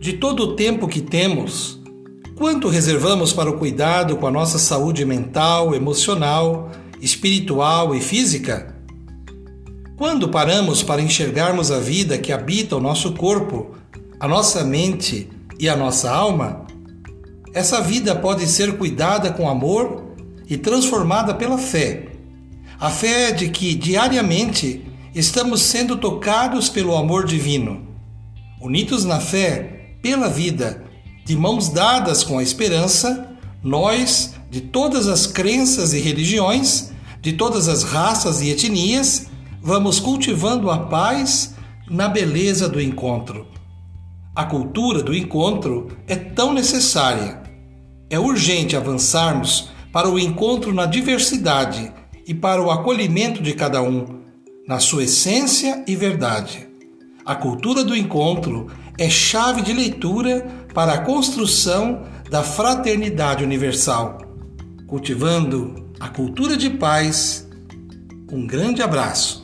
De todo o tempo que temos, quanto reservamos para o cuidado com a nossa saúde mental, emocional, espiritual e física? Quando paramos para enxergarmos a vida que habita o nosso corpo, a nossa mente e a nossa alma? Essa vida pode ser cuidada com amor e transformada pela fé. A fé de que diariamente estamos sendo tocados pelo amor divino. Unidos na fé, pela vida, de mãos dadas com a esperança, nós, de todas as crenças e religiões, de todas as raças e etnias, vamos cultivando a paz na beleza do encontro. A cultura do encontro é tão necessária. É urgente avançarmos para o encontro na diversidade e para o acolhimento de cada um, na sua essência e verdade. A cultura do encontro é chave de leitura para a construção da fraternidade universal. Cultivando a cultura de paz, um grande abraço.